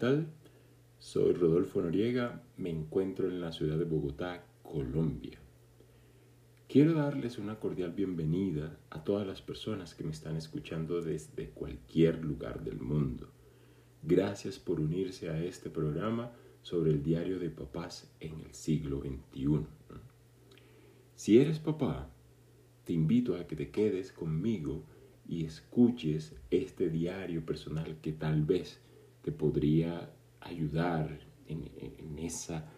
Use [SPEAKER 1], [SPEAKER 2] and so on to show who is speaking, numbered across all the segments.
[SPEAKER 1] tal? Soy Rodolfo Noriega, me encuentro en la ciudad de Bogotá, Colombia. Quiero darles una cordial bienvenida a todas las personas que me están escuchando desde cualquier lugar del mundo. Gracias por unirse a este programa sobre el diario de papás en el siglo XXI. Si eres papá, te invito a que te quedes conmigo y escuches este diario personal que tal vez te podría ayudar en, esa,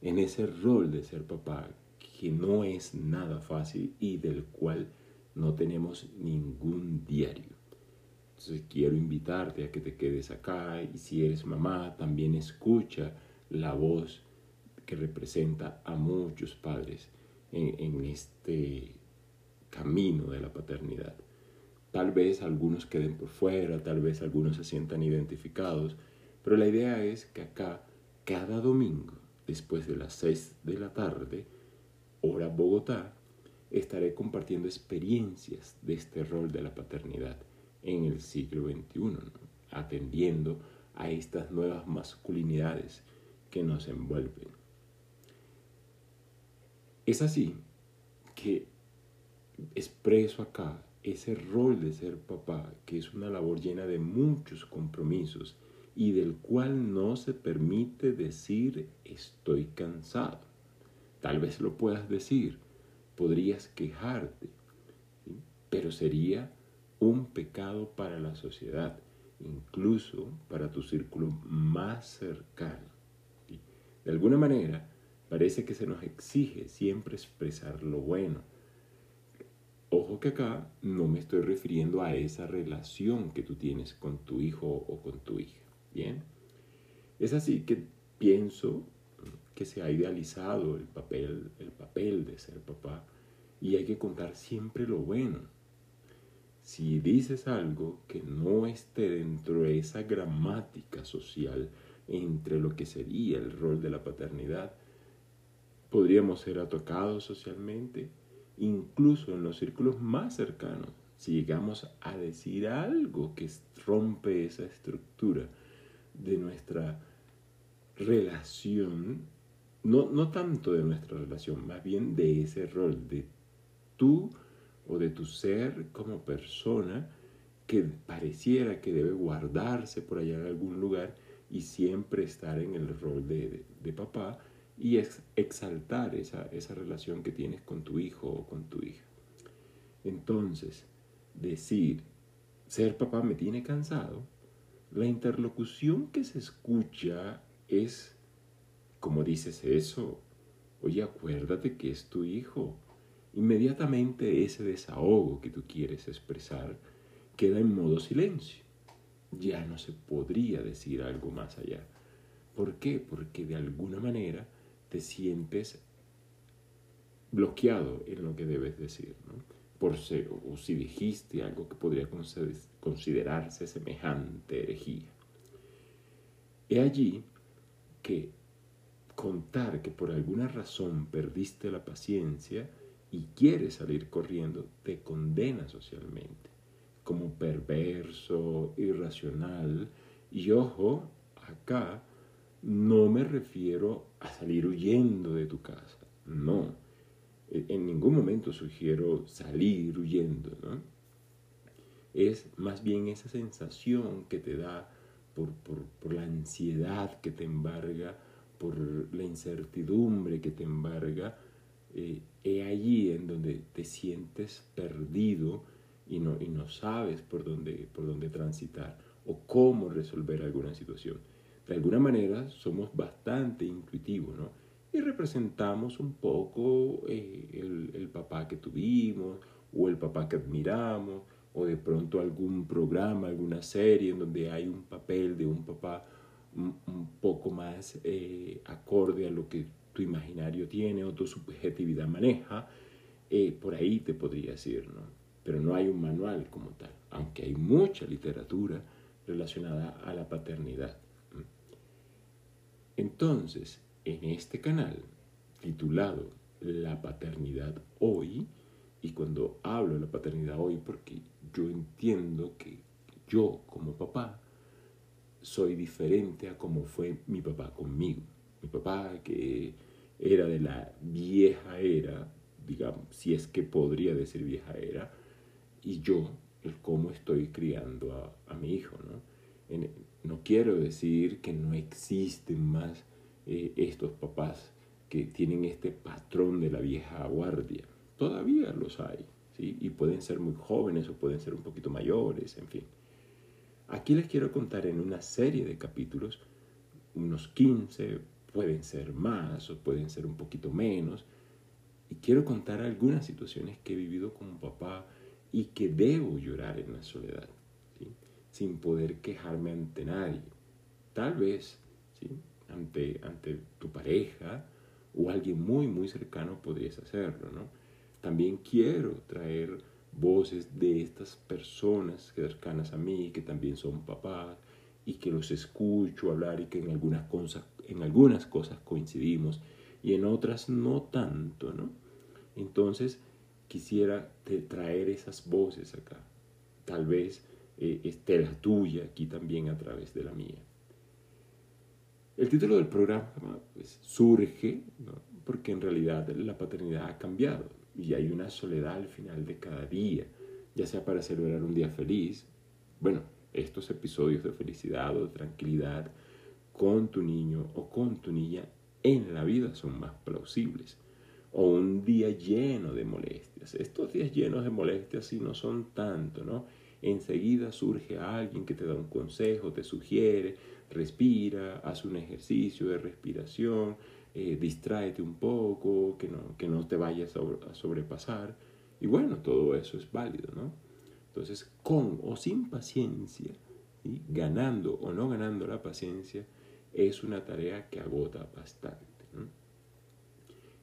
[SPEAKER 1] en ese rol de ser papá que no es nada fácil y del cual no tenemos ningún diario. Entonces quiero invitarte a que te quedes acá y si eres mamá también escucha la voz que representa a muchos padres en, en este camino de la paternidad. Tal vez algunos queden por fuera, tal vez algunos se sientan identificados, pero la idea es que acá, cada domingo, después de las 6 de la tarde, hora Bogotá, estaré compartiendo experiencias de este rol de la paternidad en el siglo XXI, atendiendo a estas nuevas masculinidades que nos envuelven. Es así que expreso acá ese rol de ser papá, que es una labor llena de muchos compromisos y del cual no se permite decir estoy cansado. Tal vez lo puedas decir, podrías quejarte, pero sería un pecado para la sociedad, incluso para tu círculo más cercano. De alguna manera, parece que se nos exige siempre expresar lo bueno, Ojo que acá no me estoy refiriendo a esa relación que tú tienes con tu hijo o con tu hija. Bien. Es así que pienso que se ha idealizado el papel, el papel de ser papá y hay que contar siempre lo bueno. Si dices algo que no esté dentro de esa gramática social entre lo que sería el rol de la paternidad, podríamos ser atacados socialmente incluso en los círculos más cercanos, si llegamos a decir algo que rompe esa estructura de nuestra relación, no, no tanto de nuestra relación, más bien de ese rol de tú o de tu ser como persona que pareciera que debe guardarse por allá en algún lugar y siempre estar en el rol de, de papá y exaltar esa, esa relación que tienes con tu hijo o con tu hija. Entonces, decir, ser papá me tiene cansado, la interlocución que se escucha es, como dices eso, oye, acuérdate que es tu hijo. Inmediatamente ese desahogo que tú quieres expresar queda en modo silencio. Ya no se podría decir algo más allá. ¿Por qué? Porque de alguna manera te sientes bloqueado en lo que debes decir. Por ser, o si dijiste algo que podría considerarse semejante herejía. He allí que contar que por alguna razón perdiste la paciencia y quieres salir corriendo te condena socialmente como perverso, irracional y ojo, acá no me refiero a salir huyendo de tu casa, no. E, en ningún momento sugiero salir huyendo, ¿no? Es más bien esa sensación que te da por, la ansiedad que te embarga, por la incertidumbre que te embarga, eh, allí en donde te sientes perdido y no, y no sabes por dónde, por dónde transitar o cómo resolver alguna situación de alguna manera somos bastante intuitivos, ¿no? Y representamos un poco eh, el, papá que tuvimos o el papá que admiramos o de pronto algún programa, alguna serie en donde hay un papel de un papá un, poco más eh, acorde a lo que tu imaginario tiene o tu subjetividad maneja, eh, por ahí te podría decir, ¿no? Pero no hay un manual como tal, aunque hay mucha literatura relacionada a la paternidad. Entonces, en este canal titulado La paternidad hoy, y cuando hablo de la paternidad hoy, porque yo entiendo que yo como papá soy diferente a como fue mi papá conmigo. Mi papá que era de la vieja era, digamos, si es que podría decir vieja era, y yo, el cómo estoy criando a, mi hijo, ¿no? No quiero decir que no existen más eh, estos papás que tienen este patrón de la vieja guardia. Todavía los hay, ¿sí? Y pueden ser muy jóvenes o pueden ser un poquito mayores, en fin. Aquí les quiero contar en una serie de capítulos, unos 15, pueden ser más o pueden ser un poquito menos, y quiero contar algunas situaciones que he vivido como papá y que debo llorar en la soledad, sin poder quejarme ante nadie. Tal vez, ¿sí? ante, ante tu pareja o alguien muy, muy cercano podrías hacerlo. ¿no? También quiero traer voces de estas personas cercanas a mí, que también son papás, y que los escucho hablar y que en algunas cosas, en algunas cosas coincidimos y en otras no tanto, ¿no? Entonces quisiera traer esas voces acá. Tal vez eh, esté la tuya aquí también a través de la mía. El título del programa pues, surge porque en realidad la paternidad ha cambiado y hay una soledad al final de cada día, ya sea para celebrar un día feliz, bueno, estos episodios de felicidad o de tranquilidad con tu niño o con tu niña en la vida son más plausibles. O un día lleno de molestias. Estos días llenos de molestias sí no son tanto, ¿no? Enseguida surge alguien que te da un consejo, te sugiere, respira, haz un ejercicio de respiración, eh, distráete un poco, que no, que no te vayas a, sobrepasar. Y bueno, todo eso es válido, ¿no? Entonces, con o sin paciencia, ganando o no ganando la paciencia, es una tarea que agota bastante. ¿no?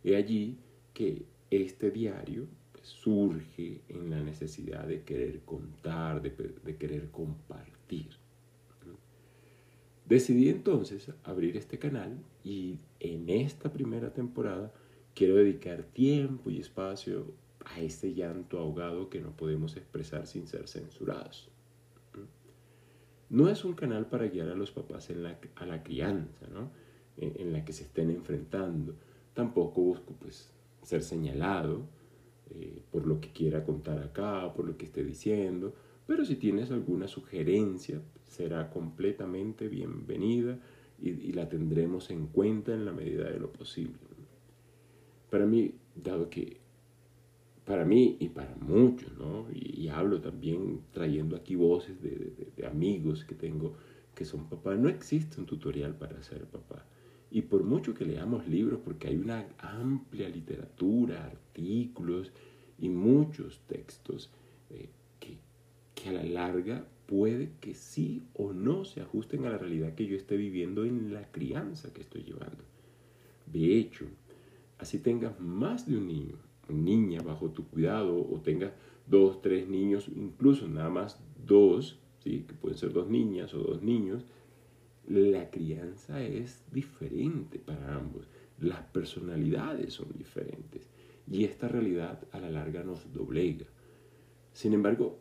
[SPEAKER 1] Y allí que este diario surge en la necesidad de querer contar, de querer compartir. Decidí entonces abrir este canal y en esta primera temporada quiero dedicar tiempo y espacio a este llanto ahogado que no podemos expresar sin ser censurados. No es un canal para guiar a los papás en a la crianza, ¿no? en, la que se estén enfrentando. Tampoco busco pues, ser señalado eh, por lo que quiera contar acá, por lo que esté diciendo, pero si tienes alguna sugerencia, será completamente bienvenida y, la tendremos en cuenta en la medida de lo posible. Para mí, dado que para mí y para muchos, ¿no? y, hablo también trayendo aquí voces de, de, amigos que tengo que son papás, no existe un tutorial para ser papá. Y por mucho que leamos libros, porque hay una amplia literatura, artículos y muchos textos eh, que, que a la larga puede que sí o no se ajusten a la realidad que yo esté viviendo en la crianza que estoy llevando. De hecho, así tengas más de un niño, niña bajo tu cuidado o tengas dos, tres niños, incluso nada más dos, ¿sí? que pueden ser dos niñas o dos niños, la crianza es diferente para ambos. Las personalidades son diferentes y esta realidad a la larga nos doblega. Sin embargo,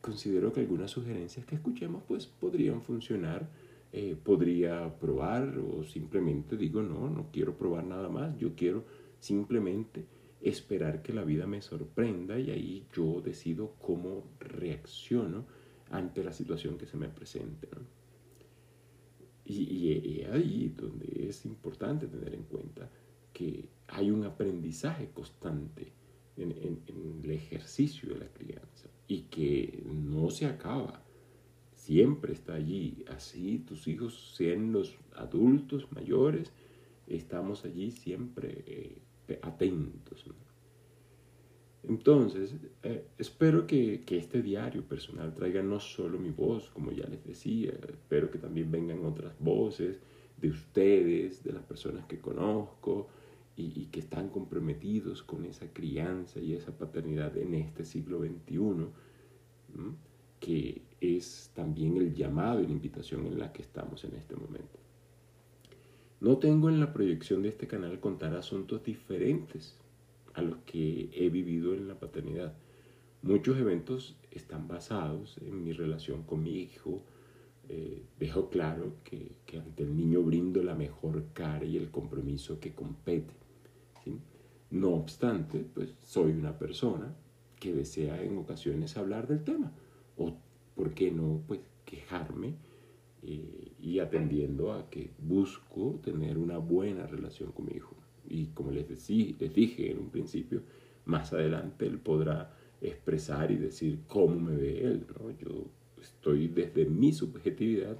[SPEAKER 1] considero que algunas sugerencias que escuchemos pues podrían funcionar. Eh, podría probar o simplemente digo no, no quiero probar nada más, yo quiero simplemente esperar que la vida me sorprenda y ahí yo decido cómo reacciono ante la situación que se me presente. Y, ahí donde es importante tener en cuenta que hay un aprendizaje constante en, en el ejercicio de la crianza y que no se acaba. Siempre está allí. Así tus hijos sean los adultos mayores, estamos allí siempre eh, atentos. Entonces, eh, espero que, que, este diario personal traiga no solo mi voz, como ya les decía, espero que también vengan otras voces de ustedes, de las personas que conozco, y, que están comprometidos con esa crianza y esa paternidad en este siglo XXI, que es también el llamado y la invitación en la que estamos en este momento. No tengo en la proyección de este canal contar asuntos diferentes a los que he vivido en la paternidad. Muchos eventos están basados en mi relación con mi hijo, eh, dejo claro que, ante el niño brindo la mejor cara y el compromiso que compete. No obstante, pues soy una persona que desea en ocasiones hablar del tema. O, ¿por qué no? Pues quejarme eh, y atendiendo a que busco tener una buena relación con mi hijo. Y como les, decí, les dije en un principio, más adelante él podrá expresar y decir cómo me ve él. ¿no? Yo estoy desde mi subjetividad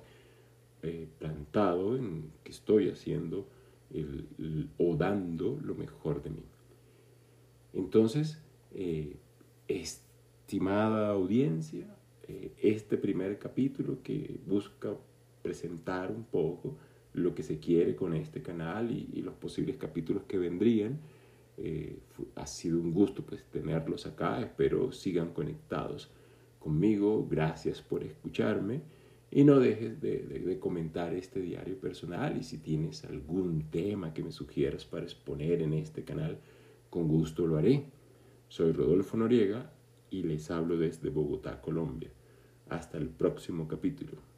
[SPEAKER 1] eh, plantado en que estoy haciendo o dando lo mejor de mí. Entonces, eh, estimada audiencia, eh, este primer capítulo que busca presentar un poco lo que se quiere con este canal y, los posibles capítulos que vendrían, ha sido un gusto pues tenerlos acá, espero sigan conectados conmigo, gracias por escucharme y no dejes de, comentar este diario personal y si tienes algún tema que me sugieras para exponer en este canal, con gusto lo haré. Soy Rodolfo Noriega y les hablo desde Bogotá, Colombia. Hasta el próximo capítulo.